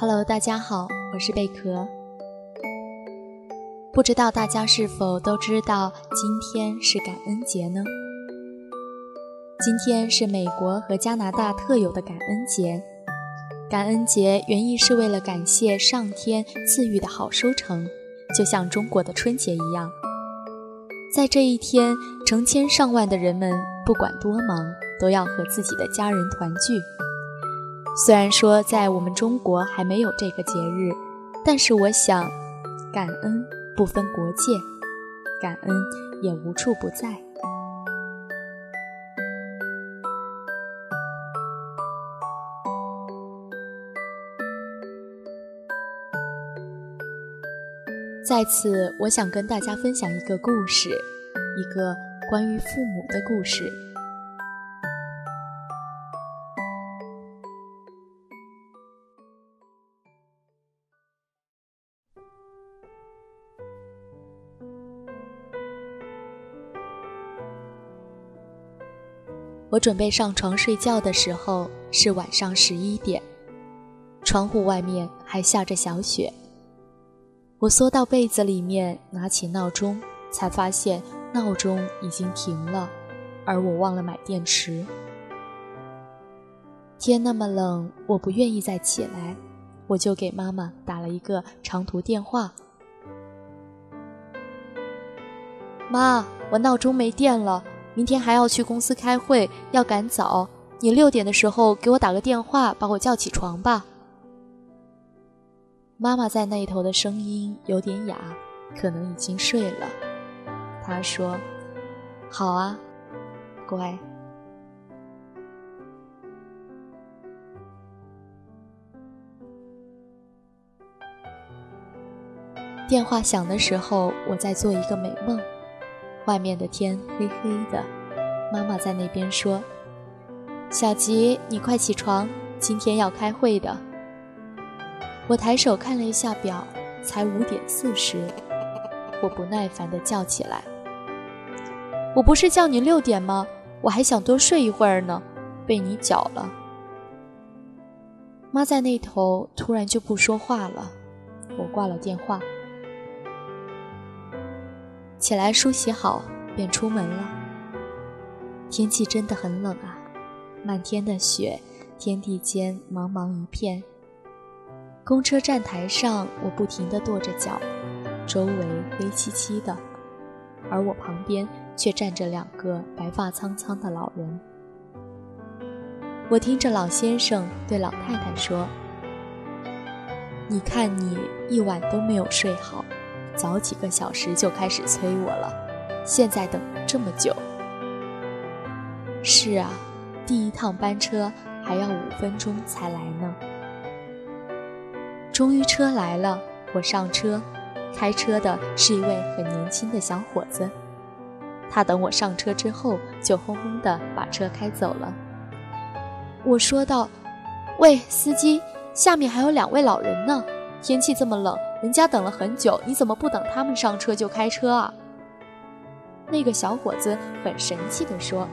Hello，大家好，我是贝壳。不知道大家是否都知道今天是感恩节呢？今天是美国和加拿大特有的感恩节。感恩节原意是为了感谢上天赐予的好收成，就像中国的春节一样。在这一天，成千上万的人们不管多忙，都要和自己的家人团聚。虽然说在我们中国还没有这个节日，但是我想，感恩不分国界，感恩也无处不在。在此，我想跟大家分享一个故事，一个关于父母的故事。我准备上床睡觉的时候是晚上十一点，窗户外面还下着小雪。我缩到被子里面，拿起闹钟，才发现闹钟已经停了，而我忘了买电池。天那么冷，我不愿意再起来，我就给妈妈打了一个长途电话：“妈，我闹钟没电了。”明天还要去公司开会，要赶早。你六点的时候给我打个电话，把我叫起床吧。妈妈在那头的声音有点哑，可能已经睡了。她说：“好啊，乖。”电话响的时候，我在做一个美梦。外面的天黑黑的，妈妈在那边说：“小吉，你快起床，今天要开会的。”我抬手看了一下表，才五点四十。我不耐烦地叫起来：“我不是叫你六点吗？我还想多睡一会儿呢，被你搅了。”妈在那头突然就不说话了，我挂了电话。起来梳洗好，便出门了。天气真的很冷啊，漫天的雪，天地间茫茫一片。公车站台上，我不停地跺着脚，周围黑漆漆的，而我旁边却站着两个白发苍苍的老人。我听着老先生对老太太说：“你看你一晚都没有睡好。”早几个小时就开始催我了，现在等这么久。是啊，第一趟班车还要五分钟才来呢。终于车来了，我上车，开车的是一位很年轻的小伙子。他等我上车之后，就轰轰地把车开走了。我说道：“喂，司机，下面还有两位老人呢，天气这么冷。”人家等了很久，你怎么不等他们上车就开车啊？那个小伙子很神气地说：“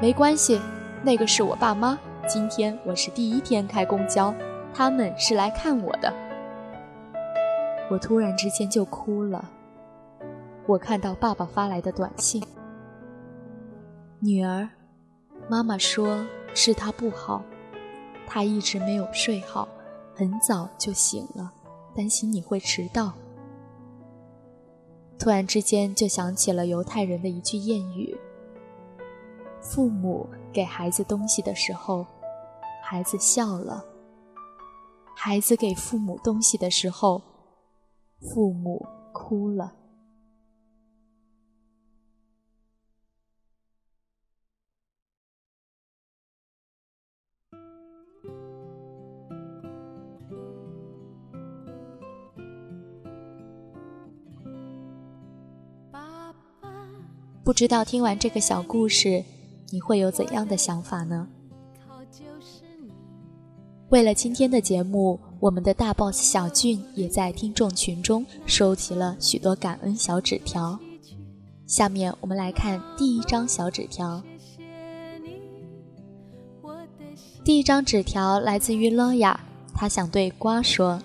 没关系，那个是我爸妈。今天我是第一天开公交，他们是来看我的。”我突然之间就哭了。我看到爸爸发来的短信：“女儿，妈妈说是她不好，她一直没有睡好，很早就醒了。”担心你会迟到。突然之间就想起了犹太人的一句谚语：“父母给孩子东西的时候，孩子笑了；孩子给父母东西的时候，父母哭了。”不知道听完这个小故事，你会有怎样的想法呢？为了今天的节目，我们的大 boss 小俊也在听众群中收集了许多感恩小纸条。下面我们来看第一张小纸条。第一张纸条来自于 Loya，他想对瓜说：“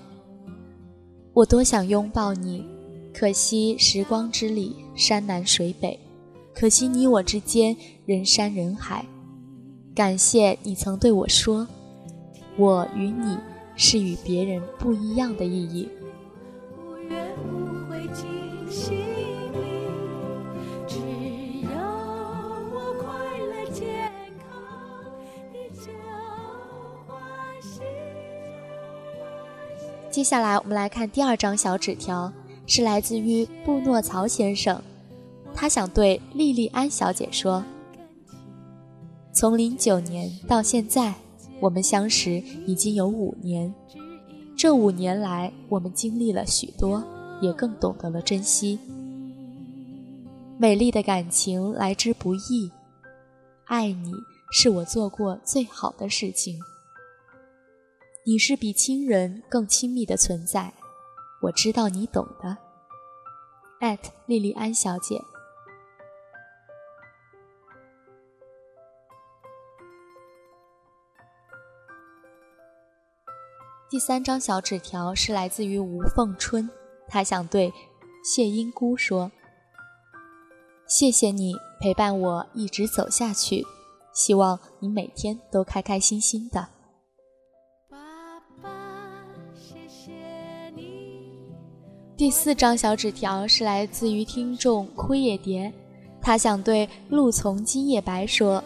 我多想拥抱你，可惜时光之里山南水北，可惜你我之间人山人海。感谢你曾对我说，我与你是与别人不一样的意义。”接下来，我们来看第二张小纸条，是来自于布诺曹先生。他想对莉莉安小姐说：“从零九年到现在，我们相识已经有五年。这五年来，我们经历了许多，也更懂得了珍惜。美丽的感情来之不易，爱你是我做过最好的事情。”你是比亲人更亲密的存在，我知道你懂的。艾特莉莉安小姐。第三张小纸条是来自于吴凤春，他想对谢英姑说：“谢谢你陪伴我一直走下去，希望你每天都开开心心的。”第四张小纸条是来自于听众枯叶蝶，他想对路从今夜白说：“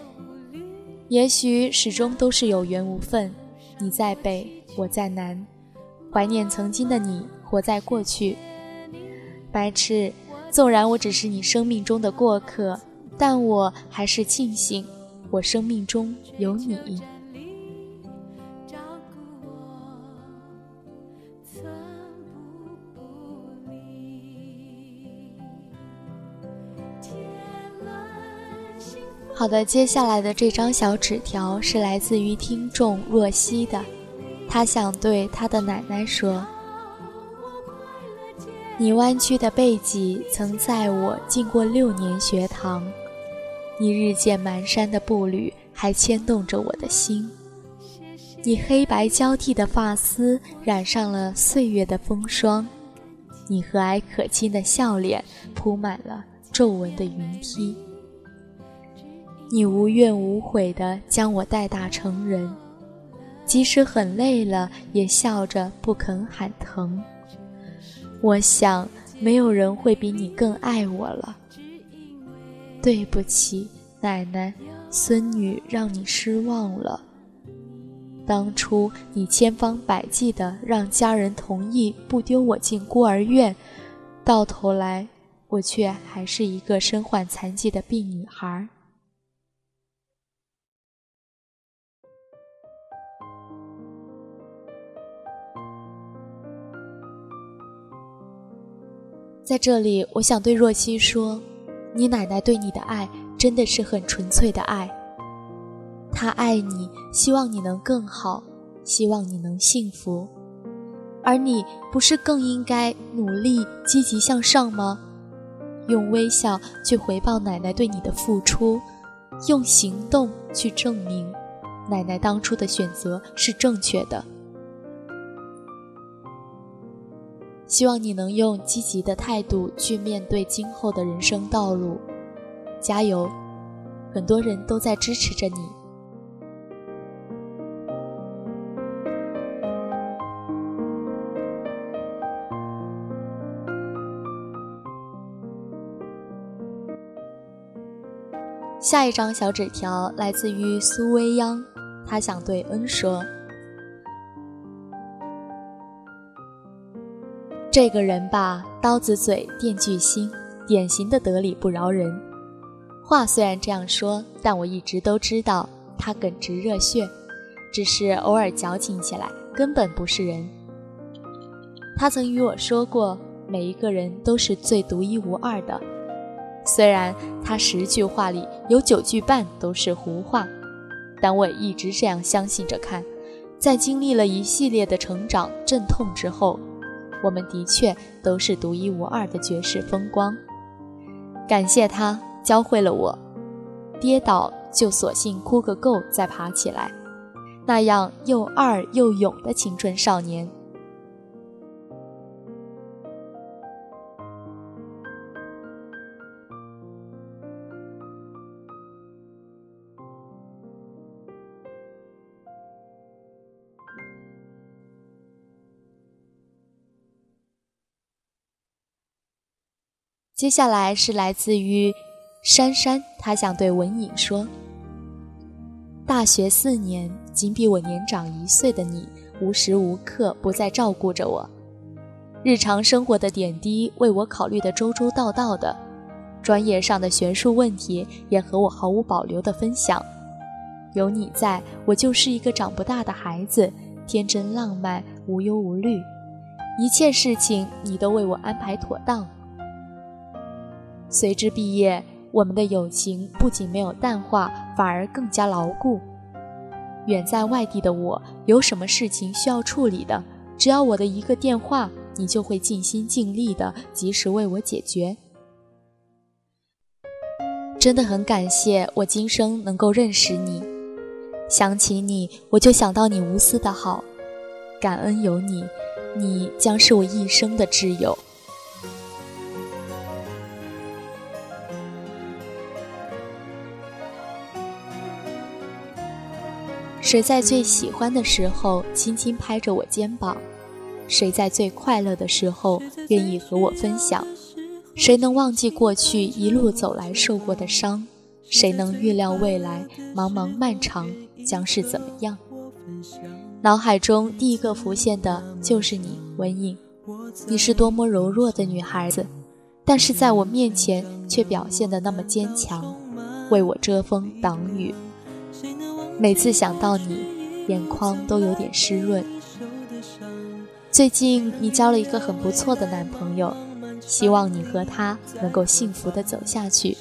也许始终都是有缘无分，你在北，我在南，怀念曾经的你，活在过去。白痴，纵然我只是你生命中的过客，但我还是庆幸我生命中有你。”好的，接下来的这张小纸条是来自于听众若曦的，他想对他的奶奶说：“你弯曲的背脊曾载我进过六年学堂，你日渐蹒跚的步履还牵动着我的心，你黑白交替的发丝染上了岁月的风霜，你和蔼可亲的笑脸铺满了皱纹的云梯。”你无怨无悔地将我带大成人，即使很累了，也笑着不肯喊疼。我想，没有人会比你更爱我了。对不起，奶奶，孙女让你失望了。当初你千方百计地让家人同意不丢我进孤儿院，到头来，我却还是一个身患残疾的病女孩。在这里，我想对若曦说：“你奶奶对你的爱真的是很纯粹的爱。她爱你，希望你能更好，希望你能幸福。而你不是更应该努力、积极向上吗？用微笑去回报奶奶对你的付出，用行动去证明奶奶当初的选择是正确的。”希望你能用积极的态度去面对今后的人生道路，加油！很多人都在支持着你。下一张小纸条来自于苏薇央，她想对恩说。这个人吧，刀子嘴，电锯心，典型的得理不饶人。话虽然这样说，但我一直都知道他耿直热血，只是偶尔矫情起来，根本不是人。他曾与我说过，每一个人都是最独一无二的。虽然他十句话里有九句半都是胡话，但我也一直这样相信着看。在经历了一系列的成长阵痛之后。我们的确都是独一无二的绝世风光，感谢他教会了我，跌倒就索性哭个够再爬起来，那样又二又勇的青春少年。接下来是来自于珊珊，她想对文颖说：大学四年，仅比我年长一岁的你，无时无刻不在照顾着我，日常生活的点滴为我考虑的周周到到的，专业上的学术问题也和我毫无保留的分享。有你在，我就是一个长不大的孩子，天真浪漫，无忧无虑，一切事情你都为我安排妥当。随之毕业，我们的友情不仅没有淡化，反而更加牢固。远在外地的我，有什么事情需要处理的，只要我的一个电话，你就会尽心尽力的及时为我解决。真的很感谢我今生能够认识你，想起你，我就想到你无私的好，感恩有你，你将是我一生的挚友。谁在最喜欢的时候轻轻拍着我肩膀？谁在最快乐的时候愿意和我分享？谁能忘记过去一路走来受过的伤？谁能预料未来茫茫漫长将是怎么样？脑海中第一个浮现的就是你，文颖。你是多么柔弱的女孩子，但是在我面前却表现得那么坚强，为我遮风挡雨。每次想到你，眼眶都有点湿润。最近你交了一个很不错的男朋友，希望你和他能够幸福的走下去。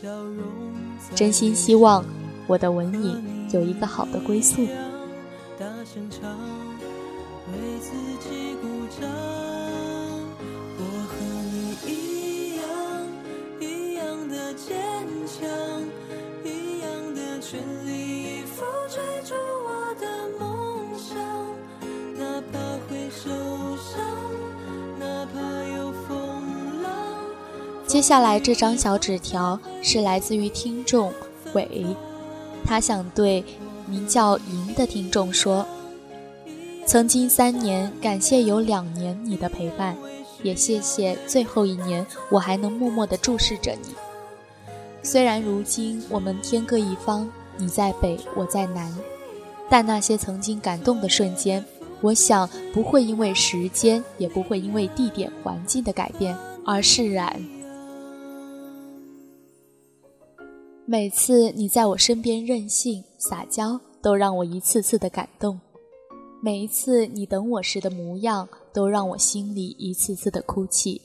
真心希望我的文颖有一个好的归宿。大声唱，为自己鼓掌接下来这张小纸条是来自于听众伟，他想对名叫银的听众说：曾经三年，感谢有两年你的陪伴，也谢谢最后一年我还能默默地注视着你。虽然如今我们天各一方，你在北，我在南，但那些曾经感动的瞬间，我想不会因为时间，也不会因为地点环境的改变而释然。每次你在我身边任性撒娇，都让我一次次的感动；每一次你等我时的模样，都让我心里一次次的哭泣。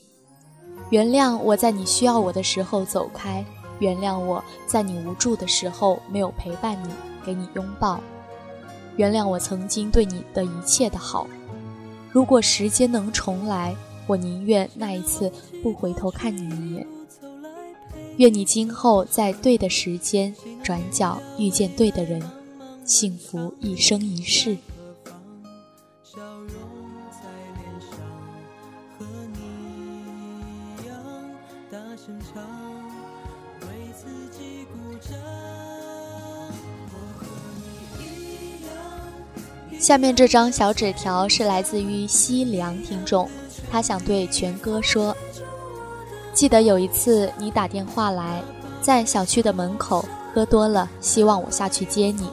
原谅我在你需要我的时候走开，原谅我在你无助的时候没有陪伴你，给你拥抱。原谅我曾经对你的一切的好。如果时间能重来，我宁愿那一次不回头看你一眼。愿你今后在对的时间转角遇见对的人，幸福一生一世。下面这张小纸条是来自于西凉听众，他想对全哥说。记得有一次你打电话来，在小区的门口喝多了，希望我下去接你。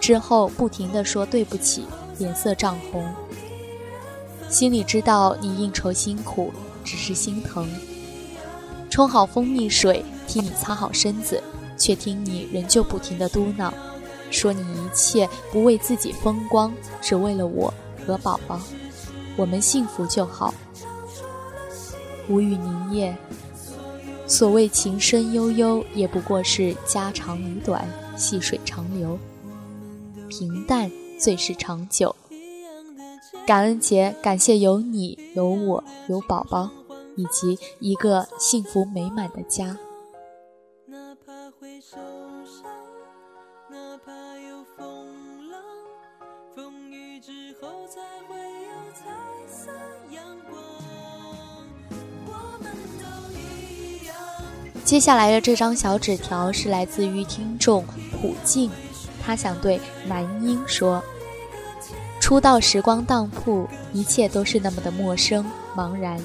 之后不停地说对不起，脸色涨红。心里知道你应酬辛苦，只是心疼。冲好蜂蜜水，替你擦好身子，却听你仍旧不停地嘟囔，说你一切不为自己风光，只为了我和宝宝，我们幸福就好。无语凝噎。所谓情深悠悠，也不过是家长里短，细水长流。平淡最是长久。感恩节，感谢有你，有我，有宝宝，以及一个幸福美满的家。接下来的这张小纸条是来自于听众普静，他想对男婴说：“初到时光当铺，一切都是那么的陌生茫然。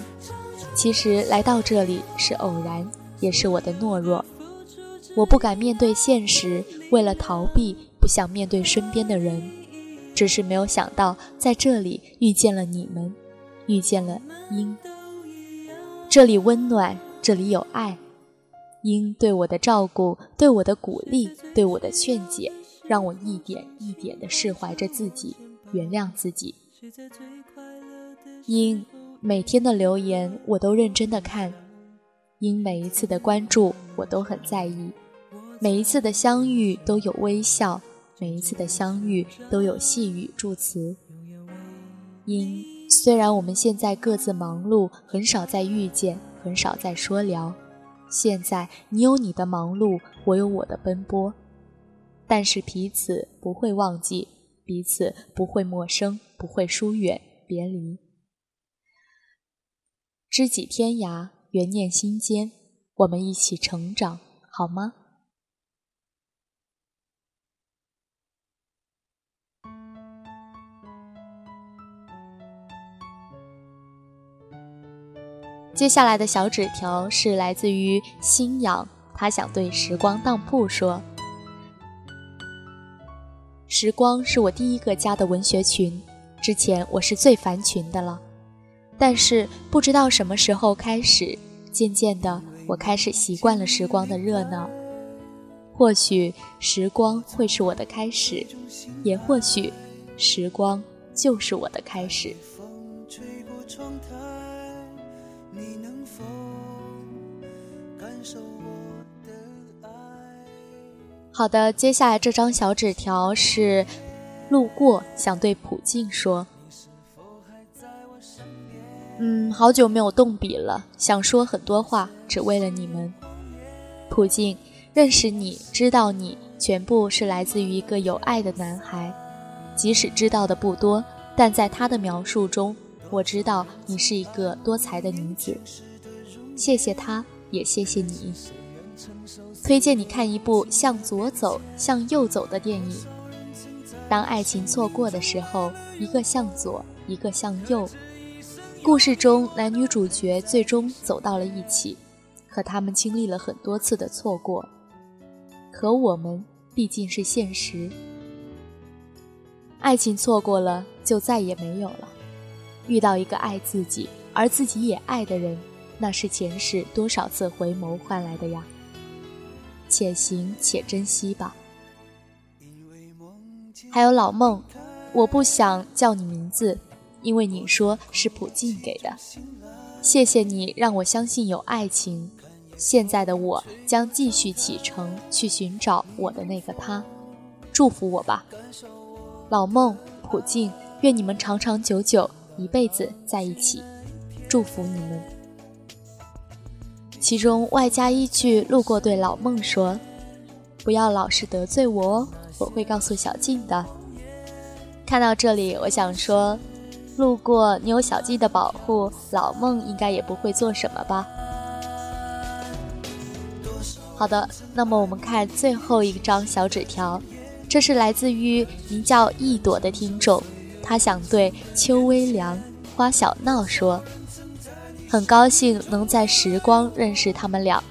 其实来到这里是偶然，也是我的懦弱。我不敢面对现实，为了逃避，不想面对身边的人。只是没有想到，在这里遇见了你们，遇见了鹰。这里温暖，这里有爱。”因对我的照顾，对我的鼓励，对我的劝解，让我一点一点地释怀着自己，原谅自己。因每天的留言我都认真的看，因每一次的关注我都很在意，每一次的相遇都有微笑，每一次的相遇都有细语助词。因虽然我们现在各自忙碌，很少再遇见，很少再说聊。现在你有你的忙碌，我有我的奔波，但是彼此不会忘记，彼此不会陌生，不会疏远别离。知己天涯，缘念心间，我们一起成长，好吗？接下来的小纸条是来自于新阳，他想对时光当铺说：“时光是我第一个加的文学群，之前我是最烦群的了，但是不知道什么时候开始，渐渐的我开始习惯了时光的热闹。或许时光会是我的开始，也或许时光就是我的开始。”风吹过窗台你能否感受我的爱好的，接下来这张小纸条是路过，想对普静说：“嗯，好久没有动笔了，想说很多话，只为了你们。普静，认识你，知道你，全部是来自于一个有爱的男孩。即使知道的不多，但在他的描述中，我知道你是一个多才的女子。谢谢他，也谢谢你。”推荐你看一部向左走，向右走的电影。当爱情错过的时候，一个向左，一个向右。故事中男女主角最终走到了一起，可他们经历了很多次的错过。可我们毕竟是现实，爱情错过了就再也没有了。遇到一个爱自己而自己也爱的人，那是前世多少次回眸换来的呀。且行且珍惜吧。还有老孟，我不想叫你名字，因为你说是普静给的。谢谢你让我相信有爱情。现在的我将继续启程去寻找我的那个他。祝福我吧，老孟、普静，愿你们长长久久，一辈子在一起。祝福你们。其中外加一句：“路过对老孟说，不要老是得罪我哦，我会告诉小静的。”看到这里，我想说，路过你有小静的保护，老孟应该也不会做什么吧。好的，那么我们看最后一张小纸条，这是来自于名叫一朵的听众，他想对邱微凉、花小闹说。很高兴能在时光认识他们俩，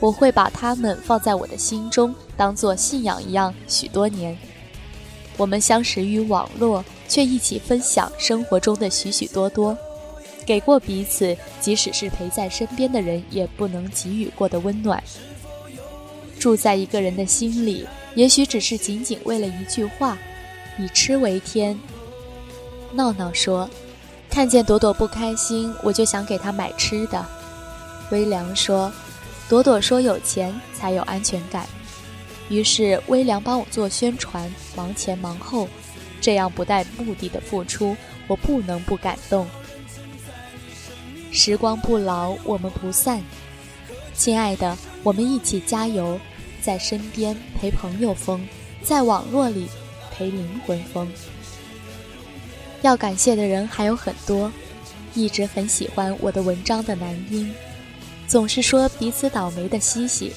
我会把他们放在我的心中，当做信仰一样许多年。我们相识于网络，却一起分享生活中的许许多多，给过彼此，即使是陪在身边的人也不能给予过的温暖。住在一个人的心里，也许只是仅仅为了一句话：“以吃为天。”闹闹说。看见朵朵不开心，我就想给她买吃的。微凉说：“朵朵说有钱才有安全感。”于是微凉帮我做宣传，忙前忙后，这样不带目的的付出，我不能不感动。时光不老，我们不散，亲爱的，我们一起加油，在身边陪朋友疯，在网络里陪灵魂疯。要感谢的人还有很多，一直很喜欢我的文章的男婴，总是说彼此倒霉的西西，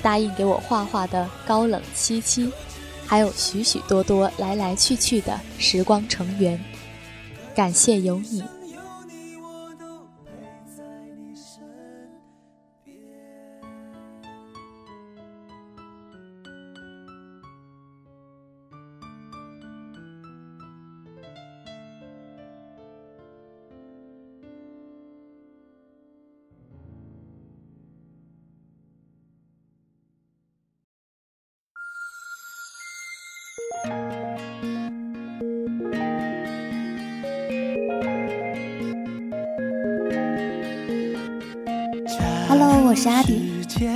答应给我画画的高冷七七，还有许许多多来来去去的时光成员，感谢有你。是阿迪。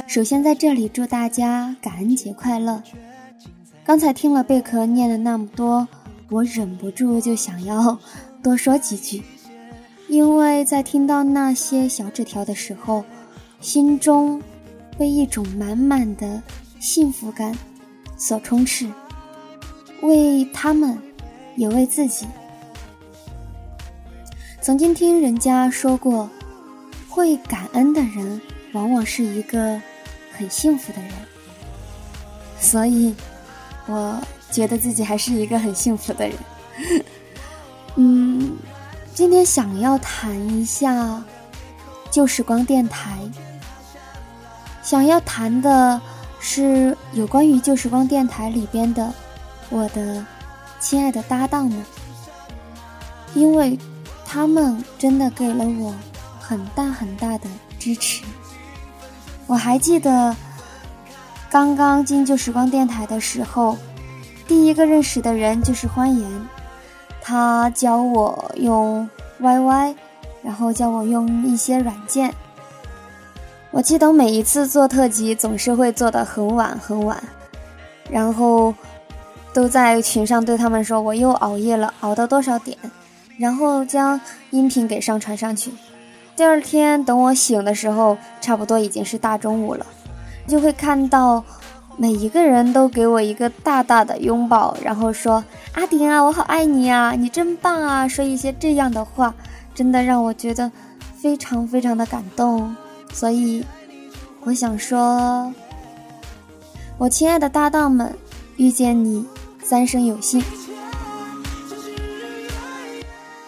首先在这里祝大家感恩节快乐。刚才听了贝壳念了那么多，我忍不住就想要多说几句，因为在听到那些小纸条的时候，心中被一种满满的幸福感所充斥。为他们，也为自己。曾经听人家说过，会感恩的人，往往是一个很幸福的人。所以，我觉得自己还是一个很幸福的人。嗯，今天想要谈一下旧时光电台，想要谈的是有关于旧时光电台里边的。我的亲爱的搭档们，因为他们真的给了我很大很大的支持。我还记得刚刚进旧时光电台的时候，第一个认识的人就是欢颜，他教我用 YY，然后教我用一些软件。我记得每一次做特辑总是会做的很晚很晚，然后。都在群上对他们说，我又熬夜了，熬到多少点，然后将音频给上传上去。第二天等我醒的时候，差不多已经是大中午了，就会看到每一个人都给我一个大大的拥抱，然后说：“阿迪啊，我好爱你啊，你真棒啊！”说一些这样的话，真的让我觉得非常非常的感动。所以，我想说，我亲爱的搭档们，遇见你。三生有幸，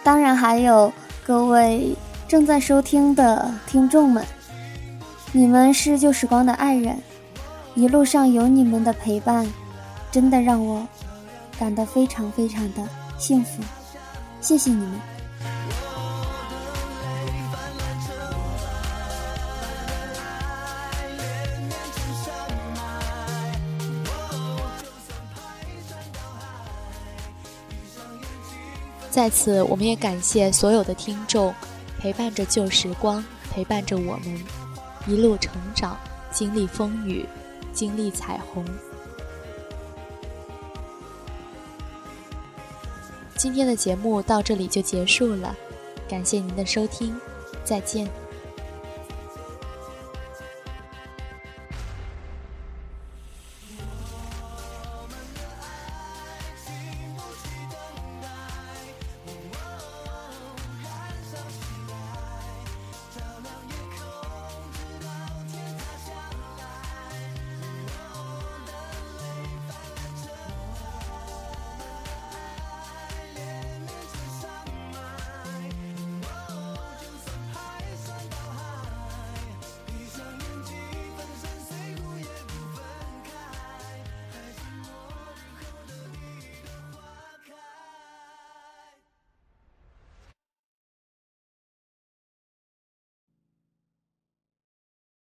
当然还有各位正在收听的听众们，你们是旧时光的爱人，一路上有你们的陪伴，真的让我感到非常非常的幸福，谢谢你们。在此，我们也感谢所有的听众，陪伴着旧时光，陪伴着我们一路成长，经历风雨，经历彩虹。今天的节目到这里就结束了，感谢您的收听，再见。